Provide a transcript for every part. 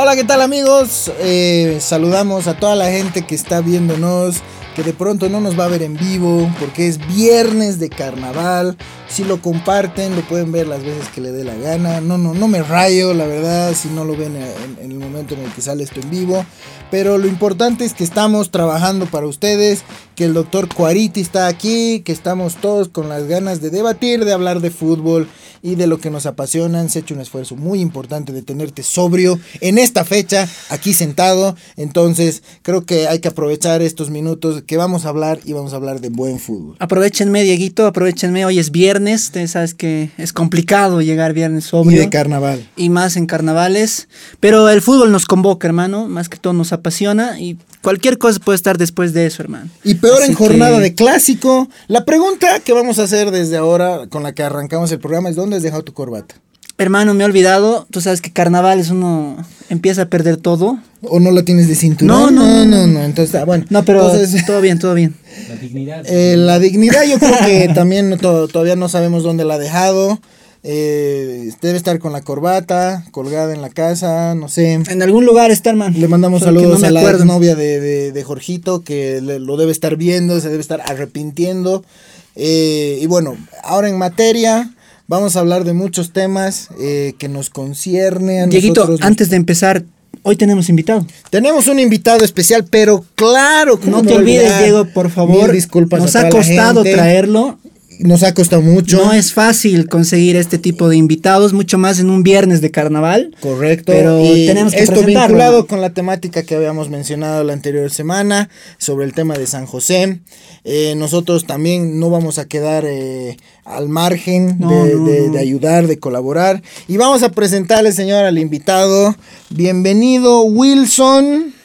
Hola, ¿qué tal amigos? Eh, saludamos a toda la gente que está viéndonos, que de pronto no nos va a ver en vivo, porque es viernes de carnaval. Si lo comparten, lo pueden ver las veces que le dé la gana. No, no, no me rayo, la verdad, si no lo ven en, en el momento en el que sale esto en vivo. Pero lo importante es que estamos trabajando para ustedes, que el doctor Cuariti está aquí, que estamos todos con las ganas de debatir, de hablar de fútbol y de lo que nos apasiona. Se ha hecho un esfuerzo muy importante de tenerte sobrio en esta fecha, aquí sentado. Entonces, creo que hay que aprovechar estos minutos que vamos a hablar y vamos a hablar de buen fútbol. Aprovechenme, Dieguito, aprovechenme. Hoy es viernes, ustedes sabes que es complicado llegar viernes sobrio. Y de carnaval. Y más en carnavales. Pero el fútbol nos convoca, hermano. Más que todo nos apasiona y cualquier cosa puede estar después de eso, hermano. Y peor Así en jornada que... de clásico. La pregunta que vamos a hacer desde ahora, con la que arrancamos el programa, es ¿dónde has dejado tu corbata? Hermano, me he olvidado. Tú sabes que carnavales uno empieza a perder todo. ¿O no la tienes de cinturón? No, no, no, no. Entonces, ah, bueno. No, pero entonces, todo bien, todo bien. La dignidad. Eh, la dignidad yo creo que también no, to todavía no sabemos dónde la ha dejado. Eh, debe estar con la corbata, colgada en la casa, no sé. En algún lugar está, hermano. Le mandamos Solo saludos no a la novia de, de, de, Jorgito, que le, lo debe estar viendo, se debe estar arrepintiendo. Eh, y bueno, ahora en materia, vamos a hablar de muchos temas eh, que nos concierne a Dieguito, nosotros. antes de empezar, Hoy tenemos invitado. Tenemos un invitado especial, pero claro, no te olvides? Diego, por favor. Mil disculpas. Nos ha costado traerlo. Nos ha costado mucho. No es fácil conseguir este tipo de invitados, mucho más en un viernes de carnaval. Correcto. Pero y tenemos que esto vinculado con la temática que habíamos mencionado la anterior semana sobre el tema de San José. Eh, nosotros también no vamos a quedar eh, al margen no, de, no, de, no. de, ayudar, de colaborar. Y vamos a presentarle, señor, al invitado. Bienvenido, Wilson.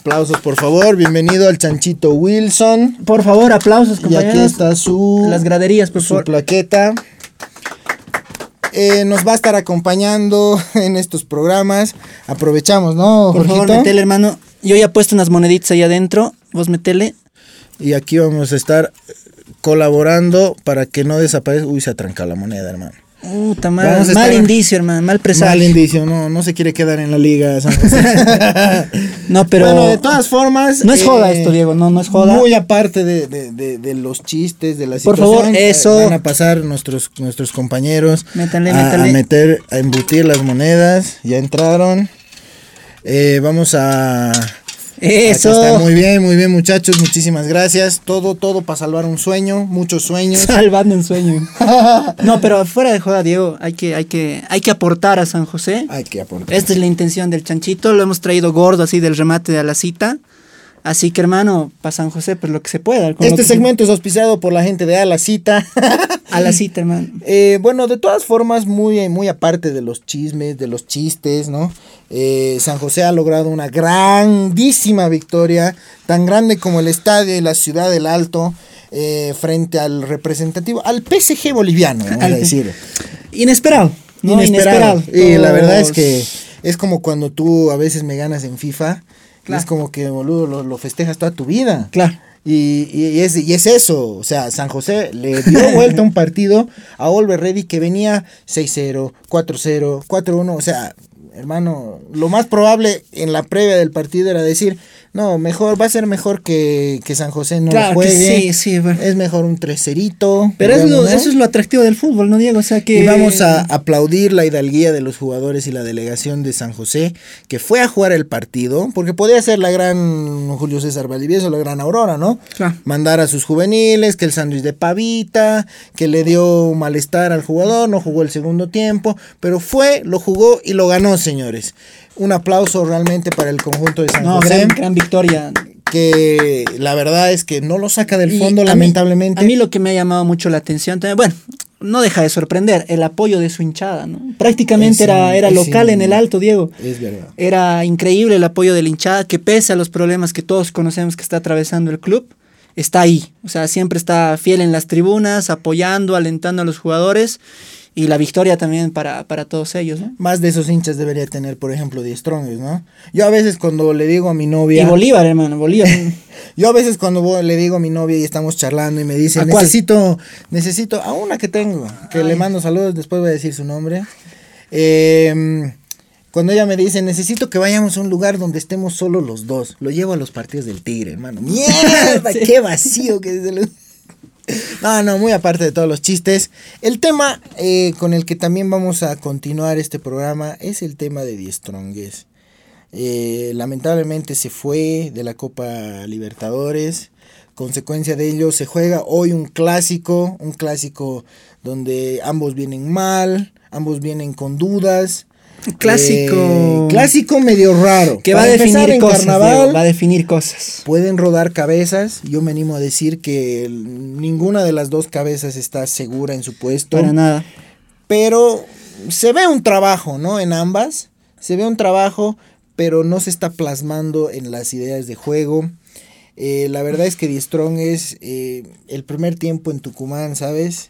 Aplausos, por favor. Bienvenido al Chanchito Wilson. Por favor, aplausos, Y compañeros. aquí está su, Las graderías, por su favor. plaqueta. Eh, nos va a estar acompañando en estos programas. Aprovechamos, ¿no, Por favor, Jorgito? metele, hermano. Yo ya he puesto unas moneditas ahí adentro. Vos metele. Y aquí vamos a estar colaborando para que no desaparezca. Uy, se atranca la moneda, hermano. Puta mal, mal estar- indicio, hermano. Mal presagio. Mal indicio, no, no se quiere quedar en la liga. No, pero. Bueno, de todas formas. No es joda eh, esto, Diego. No, no es joda. Muy aparte de, de, de, de los chistes, de la Por situación. favor, eh, eso. Van a pasar nuestros, nuestros compañeros Métanle, a, métanle. a meter, a embutir las monedas. Ya entraron. Eh, vamos a. Eso. Está. Muy bien, muy bien, muchachos. Muchísimas gracias. Todo, todo para salvar un sueño. Muchos sueños. Salvando un sueño. No, pero fuera de joda, Diego, hay que, hay que, hay que aportar a San José. Hay que aportar. Esta es la intención del chanchito. Lo hemos traído gordo así del remate de la cita. Así que, hermano, para San José, pues lo que se pueda. Este segmento es auspiciado por la gente de A la Cita. A la cita, hermano. Eh, bueno, de todas formas, muy, muy aparte de los chismes, de los chistes, ¿no? Eh, San José ha logrado una grandísima victoria, tan grande como el estadio y la ciudad del Alto, eh, frente al representativo, al PSG boliviano, vamos a Al- decir. Inesperado. ¿no? Inesperado. Y la verdad es que es como cuando tú a veces me ganas en FIFA, Claro. es como que, boludo, lo, lo festejas toda tu vida. Claro. Y, y es, y es eso, o sea, San José le dio vuelta un partido a Oliver Ready que venía 6-0, 4-0, 4-1, o sea, hermano, lo más probable en la previa del partido era decir, no, mejor, va a ser mejor que, que San José no Claro que juegue, sí, sí, bueno. es mejor un 3-0. Pero es lo- eso es lo atractivo del fútbol, ¿no, Diego? O sea que. Y vamos a aplaudir la hidalguía de los jugadores y la delegación de San José, que fue a jugar el partido, porque podía ser la gran Julio César Valdivieso, la gran Aurora, ¿no? Claro. Mandar a sus juveniles, que el sándwich de pavita, que le dio malestar al jugador, no jugó el segundo tiempo, pero fue, lo jugó y lo ganó, señores. Un aplauso realmente para el conjunto de San No, José, gran, gran victoria. que la verdad es que no lo saca del Y fondo, a mí- lamentablemente. A mí lo que me ha llamado mucho la atención también, bueno, no deja de sorprender el apoyo de su hinchada, ¿no? Prácticamente Es era, era local en el alto, Diego. Es verdad. Era increíble el apoyo de la hinchada, que pese a los problemas que todos conocemos que está atravesando el club, está ahí. O sea, siempre está fiel en las tribunas, apoyando, alentando a los jugadores. Y la victoria también para, para todos ellos, ¿no? Más de esos hinchas debería tener, por ejemplo, Die Strongest, ¿no? Yo a veces cuando le digo a mi novia... Y Bolívar, hermano, Bolívar. Yo a veces cuando le digo a mi novia y estamos charlando y me dice, necesito, necesito, a una que tengo, que le mando saludos, después voy a decir su nombre. Eh, Cuando ella me dice, necesito que vayamos a un lugar donde estemos solo los dos. Lo llevo a los partidos del Tigre, hermano. ¡Mierda! ¡Qué vacío que es el... No, no, muy aparte de todos los chistes. El tema eh, con el que también vamos a continuar este programa es el tema de Die Strongest. Eh, lamentablemente se fue de la Copa Libertadores. Consecuencia de ello, se juega hoy un clásico, un clásico donde ambos vienen mal, ambos vienen con dudas. Clásico. Eh, clásico medio raro. Que va a definir en cosas. carnaval, va a definir cosas. Pueden rodar cabezas. Yo me animo a decir que ninguna de las dos cabezas está segura en su puesto. Para nada. Pero se ve un trabajo, ¿no? En ambas. Se ve un trabajo, pero no se está plasmando en las ideas de juego. Eh, la verdad es que Die Strong es eh, el primer tiempo en Tucumán, ¿sabes?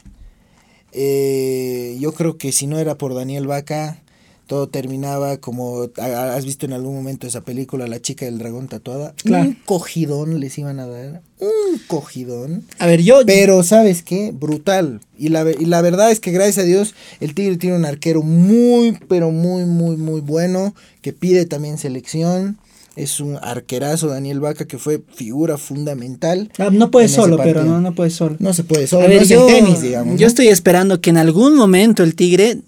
Yo creo que si no era por Daniel Vaca, todo terminaba como ha- has visto en algún momento esa película, La chica del dragón tatuada. Claro. Un cogidón les iban a dar. Un cogidón. A ver, yo. Pero, ¿sabes qué? Brutal. Y la, y la verdad es que, gracias a Dios, el Tigre tiene un arquero muy, pero muy, muy, muy bueno, que pide también selección. Es un arquerazo, Daniel Vaca, que fue figura fundamental. Ah, no puede solo, pero no, no puede solo. No se puede, solo A ver, no es yo, el tenis, digamos. yo ¿no? estoy esperando que en algún momento el Tigre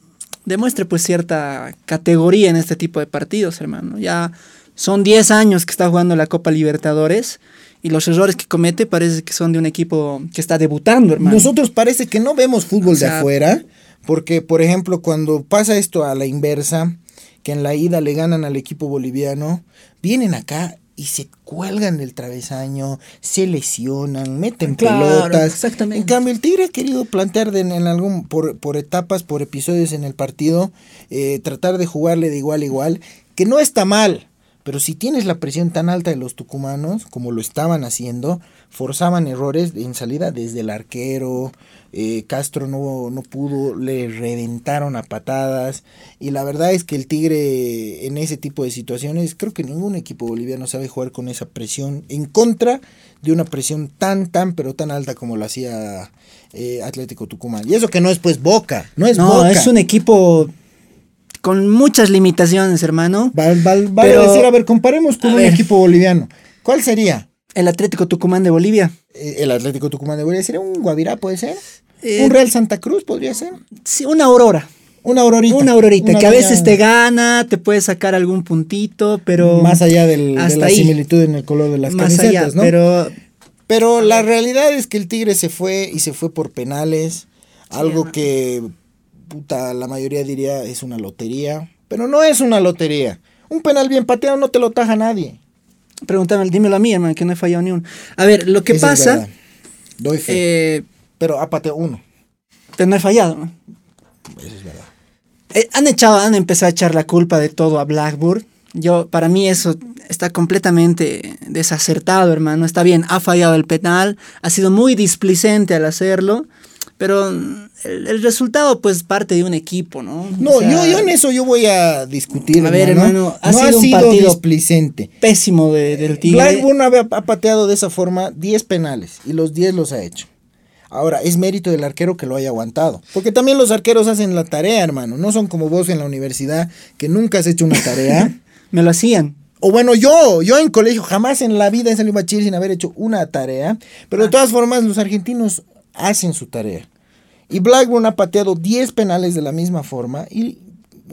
demuestre pues cierta categoría en este tipo de partidos, hermano. Ya son 10 años que está jugando la Copa Libertadores y los errores que comete parece que son de un equipo que está debutando, hermano. Nosotros parece que no vemos fútbol O sea- de afuera, porque, por ejemplo, cuando pasa esto a la inversa, que en la ida le ganan al equipo boliviano, vienen acá y se cuelgan del travesaño, se lesionan, meten Claro, pelotas. exactamente. En cambio, el Tigre ha querido plantear de- en, algún por, por etapas, por episodios en el partido, eh, tratar de jugarle de igual a igual, que no está mal. Pero si tienes la presión tan alta de los tucumanos, como lo estaban haciendo, forzaban errores en salida desde el arquero, eh, Castro no, no pudo, le reventaron a patadas. Y la verdad es que el Tigre en ese tipo de situaciones, creo que ningún equipo boliviano sabe jugar con esa presión en contra de una presión tan, tan, pero tan alta como lo hacía eh, Atlético Tucumán. Y eso que no es pues Boca, no es no, Boca. es un equipo con muchas limitaciones, hermano. Va, va- va Pero- a decir, a ver, comparemos con a un ver. equipo boliviano. ¿Cuál sería? El Atlético Tucumán de Bolivia. Eh, El Atlético Tucumán de Bolivia sería un Guavirá, puede ser. Eh, un Real Santa Cruz podría ser. Sí, una aurora. Una aurorita. Una aurorita, Una que a veces te gana, te puede sacar algún puntito, pero... Más allá del- de hasta la ahí. similitud en el color de las más camisetas, allá, ¿no? pero Pero la realidad es que el Tigre se fue y se fue por penales. algo que puta, la mayoría diría es una lotería. Pero no es una lotería. Un penal bien pateado no te lo taja nadie. Pregúntame, dímelo a mí, hermano, que no he fallado ni uno. A ver, lo que Eso es pasa. Doy fe. eh, pero ha pateado uno. pero no he fallado. Eso es verdad. Eh, han echado, han empezado a echar la culpa de todo a Blackburn. Yo, para mí eso está completamente desacertado, hermano. Está bien, ha fallado el penal, ha sido muy displicente al hacerlo, pero el, el resultado pues parte de un equipo, ¿no? No, O sea, yo, yo en eso yo voy a discutir. A ver, hermano, ha no sido ha un sido partido displicente. Pésimo de- del Tigre. Blackburn ha, ha pateado de esa forma 10 penales y los 10 los ha hecho. Ahora, es mérito del arquero que lo haya aguantado. Porque también los arqueros hacen la tarea, hermano. No son como vos en la universidad que nunca has hecho una tarea. Me lo hacían. O bueno, yo, yo en colegio jamás en la vida he salido a bachiller sin haber hecho una tarea. Pero de todas formas, los argentinos hacen su tarea. Y Blackburn ha pateado 10 penales de la misma forma y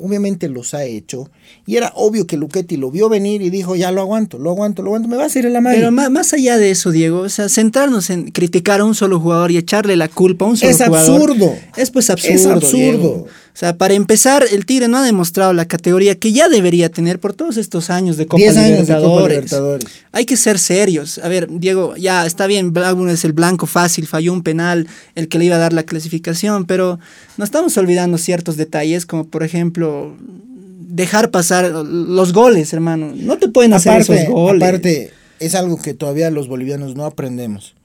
obviamente los ha hecho. Y era obvio que Luchetti lo vio venir y dijo, ya lo aguanto, lo aguanto, lo aguanto, me va a hacer el amague. Pero más, más allá de eso, Diego, o sea, centrarnos en criticar a un solo jugador y echarle la culpa a un solo Es jugador. absurdo. Es pues absurdo. Es absurdo. Diego. O sea, para empezar, el Tigre no ha demostrado la categoría que ya debería tener por todos estos años de Copa 10 años de Copa Libertadores. Libertadores. Hay que ser serios. A ver, Diego, ya está bien, Blackburn es el blanco fácil, falló un penal, el que le iba a dar la clasificación, pero no estamos olvidando ciertos detalles, como por ejemplo, dejar pasar los goles, hermano. No te pueden hacer Aparte, esos goles. aparte, es algo que todavía los bolivianos no aprendemos.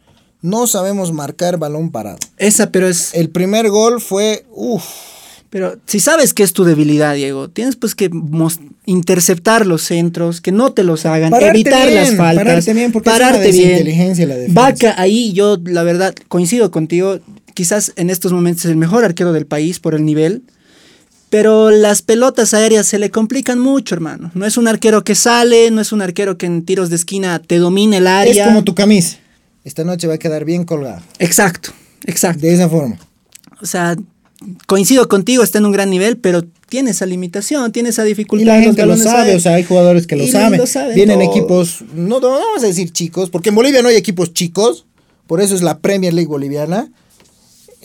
No sabemos marcar balón parado. Esa, pero es. El primer gol fue, uff, Pero si sabes que es tu debilidad, Diego, tienes pues que interceptar los centros, que no te los hagan, Pararte evitar bien, las faltas, pararte bien, porque es una pararte bien. la. Vaca, ahí yo, la verdad, coincido contigo. Quizás en estos momentos es el mejor arquero del país por el nivel. Pero las pelotas aéreas se le complican mucho, hermano. No es un arquero que sale, no es un arquero que en tiros de esquina te domine el área. Es como tu camisa. Esta noche va a quedar bien colgada. Exacto, exacto. De esa forma. O sea, coincido contigo, está en un gran nivel, pero tiene esa limitación, tiene esa dificultad. Y la gente lo sabe, o sea, hay jugadores que lo saben. lo saben Vienen todos. equipos, no, no vamos a decir chicos, porque en Bolivia no hay equipos chicos, por eso es la Premier League boliviana.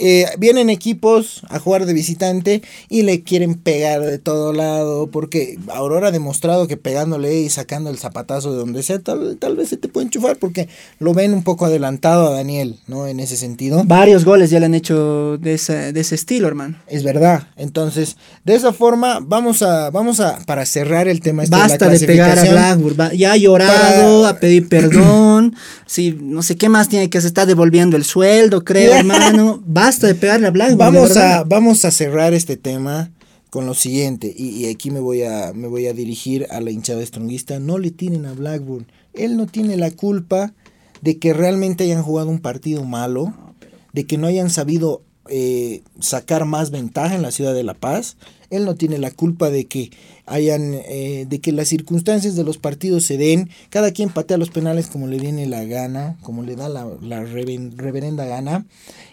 Eh, vienen equipos a jugar de visitante y le quieren pegar de todo lado, porque Aurora ha demostrado que pegándole y sacando el zapatazo de donde sea, tal, tal vez se te puede enchufar, porque lo ven un poco adelantado a Daniel, ¿no? En ese sentido. Varios goles ya le han hecho de ese, de ese estilo, hermano. Es verdad. Entonces, de esa forma, vamos a, vamos a, para cerrar el tema este Basta de pegar a Blackburn. Ya ha llorado, Para- a pedir perdón. Sí, no sé qué más tiene que se está devolviendo el sueldo, creo, hermano. Basta de pegarle a Blackburn. Vamos a, vamos a cerrar este tema con lo siguiente, y, y aquí me voy, a, me voy a dirigir a la hinchada stronguista. No le tienen a Blackburn. Él no tiene la culpa de que realmente hayan jugado un partido malo, de que no hayan sabido eh, sacar más ventaja en la ciudad de La Paz. Él no tiene la culpa de que hayan, eh, de que las circunstancias de los partidos se den. Cada quien patea los penales como le viene la gana, como le da la, la reverenda gana.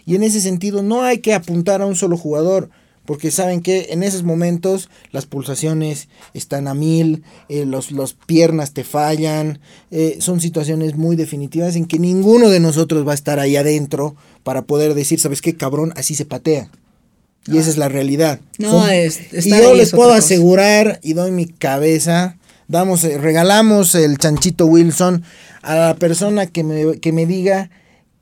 Y en ese sentido no hay que apuntar a un solo jugador. Porque saben que en esos momentos las pulsaciones están a mil, eh, los, los piernas te fallan, eh, son situaciones muy definitivas en que ninguno de nosotros va a estar ahí adentro para poder decir, ¿sabes qué, cabrón? Así se patea. Y esa es la realidad. No, Son- es- y yo les es puedo asegurar y doy mi cabeza, damos, eh, regalamos el chanchito Wilson a la persona que me, que me diga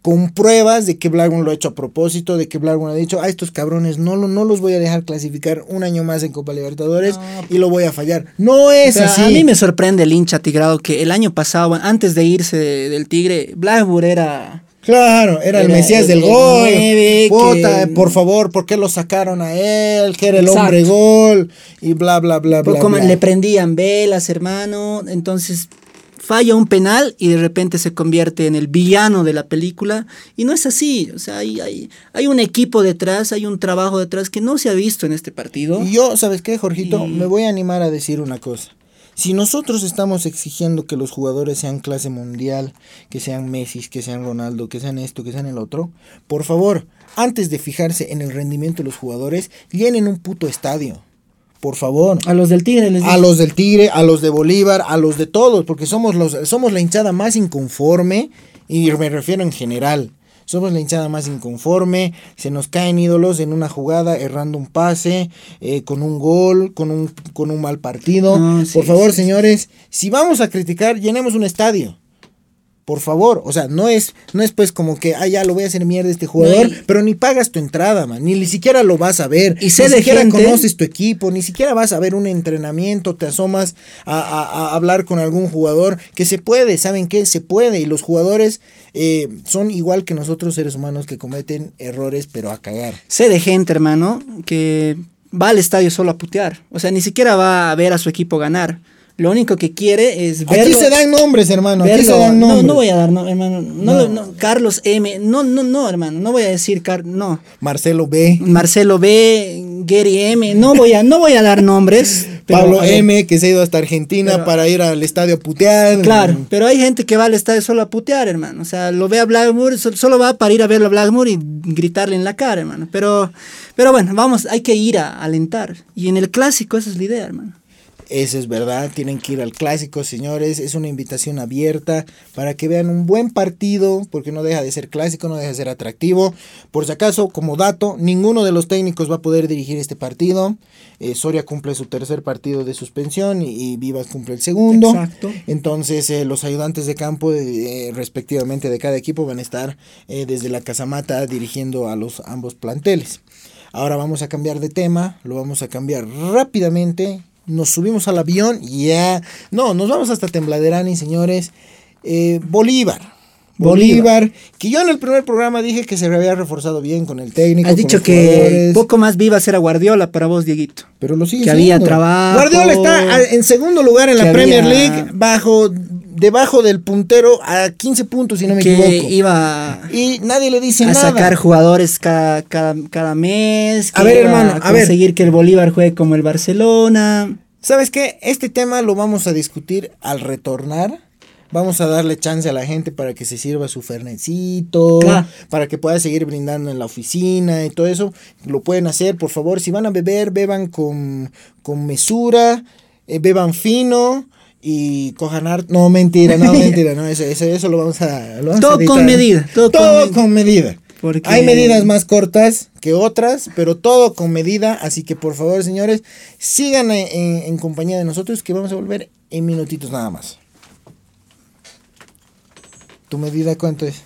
con pruebas de que Blackburn lo ha hecho a propósito, de que Blackburn ha dicho, a estos cabrones no, lo- no los voy a dejar clasificar un año más en Copa Libertadores y lo voy a fallar. No es O sea, así. A mí me sorprende el hincha tigrado que el año pasado, antes de irse de- del Tigre, Blackburn era... Claro, era el Mesías el- del el gol. nueve Puta, que- por favor, ¿por qué lo sacaron a él? Que era el Exacto. hombre gol. Y bla, bla, bla, bla. como bla. le prendían velas, hermano. Entonces falla un penal y de repente se convierte en el villano de la película. Y no es así. O sea, hay, hay, hay un equipo detrás, hay un trabajo detrás que no se ha visto en este partido. Y yo, ¿sabes qué, Jorgito? Y- Me voy a animar a decir una cosa. Si nosotros estamos exigiendo que los jugadores sean clase mundial, que sean Messi, que sean Ronaldo, que sean esto, que sean el otro, por favor, antes de fijarse en el rendimiento de los jugadores, llenen un puto estadio. Por favor. A los del Tigre les A dije, los del Tigre, a los de Bolívar, a los de todos, porque somos, los, somos la hinchada más inconforme, y me refiero en general. Somos la hinchada más inconforme, se nos caen ídolos en una jugada, errando un pase, eh, con un gol, con un, con un mal partido. No, sí, Por favor, sí, señores, si vamos a criticar, llenemos un estadio. Por favor, o sea, no es, no es pues como que, ah, ya lo voy a hacer mierda este jugador, No, pero ni pagas tu entrada, man, ni, ni siquiera lo vas a ver, Y sé ni de siquiera gente- conoces tu equipo, ni siquiera vas a ver un entrenamiento, te asomas a, a- a hablar con algún jugador, que se puede, ¿saben qué? Se puede, y los jugadores eh, son igual que nosotros seres humanos que cometen errores, pero a cagar. sé de gente, hermano, que va al estadio solo a putear. O sea, ni siquiera va a ver a su equipo ganar. Lo único que quiere es verlo. Aquí se dan nombres, hermano, aquí se verlo- dan no, nombres. no voy a dar, no, hermano. No, No. no, Carlos M. No, no, no, hermano. No voy a decir, Car no. Marcelo B, Marcelo B, Gary M. No voy a, no voy a dar nombres. pero, Pablo M, que se ha ido hasta Argentina Pero- para ir al estadio a putear. Claro, pero hay gente que va al estadio solo a putear, hermano. O sea, lo ve a Blackmore, so- solo va para ir a verlo a Blackmore y gritarle en la cara, hermano. Pero, pero bueno, vamos, hay que ir a alentar. Y en el clásico esa es la idea, hermano. Eso es verdad, tienen que ir al clásico, señores. Es una invitación abierta para que vean un buen partido, porque no deja de ser clásico, no deja de ser atractivo. Por si acaso, como dato, ninguno de los técnicos va a poder dirigir este partido. Eh, Soria cumple su tercer partido de suspensión y, y Vivas cumple el segundo. Exacto. Entonces, eh, los ayudantes de campo, eh, respectivamente de cada equipo, van a estar desde la casamata dirigiendo a los ambos planteles. Ahora vamos a cambiar de tema, lo vamos a cambiar rápidamente. Nos subimos al avión y ya. No, nos vamos hasta Tembladerani, señores. Eh, Bolívar. Bolívar, que yo en el primer programa dije que se había reforzado bien con el técnico. Has dicho que poco más viva era Guardiola para vos, Dieguito. pero lo sigue que había trabajo, Guardiola está a- en segundo lugar en la Premier había- League, bajo, debajo del puntero a 15 puntos, si no me que equivoco. iba Y nadie le dice a nada. sacar jugadores cada, cada, cada mes. A que ver, iba hermano, a ver. conseguir que el Bolívar juegue como el Barcelona. ¿Sabes qué? Este tema lo vamos a discutir al retornar. Vamos a darle chance a la gente para que se sirva su fernecito, Claro. para que pueda seguir brindando en la oficina y todo eso. Lo pueden hacer, por favor. Si van a beber, beban con, con mesura, eh, beban fino y cojan harto. No, mentira, no, mentira, no, eso, eso, eso lo vamos a... lo vamos Todo con medida, todo con con, medida. Porque- Hay medidas más cortas que otras, pero todo con medida. Así que por favor, señores, sigan en, en- en compañía de nosotros que vamos a volver en minutitos nada más. ¿Tu medida cuánto es?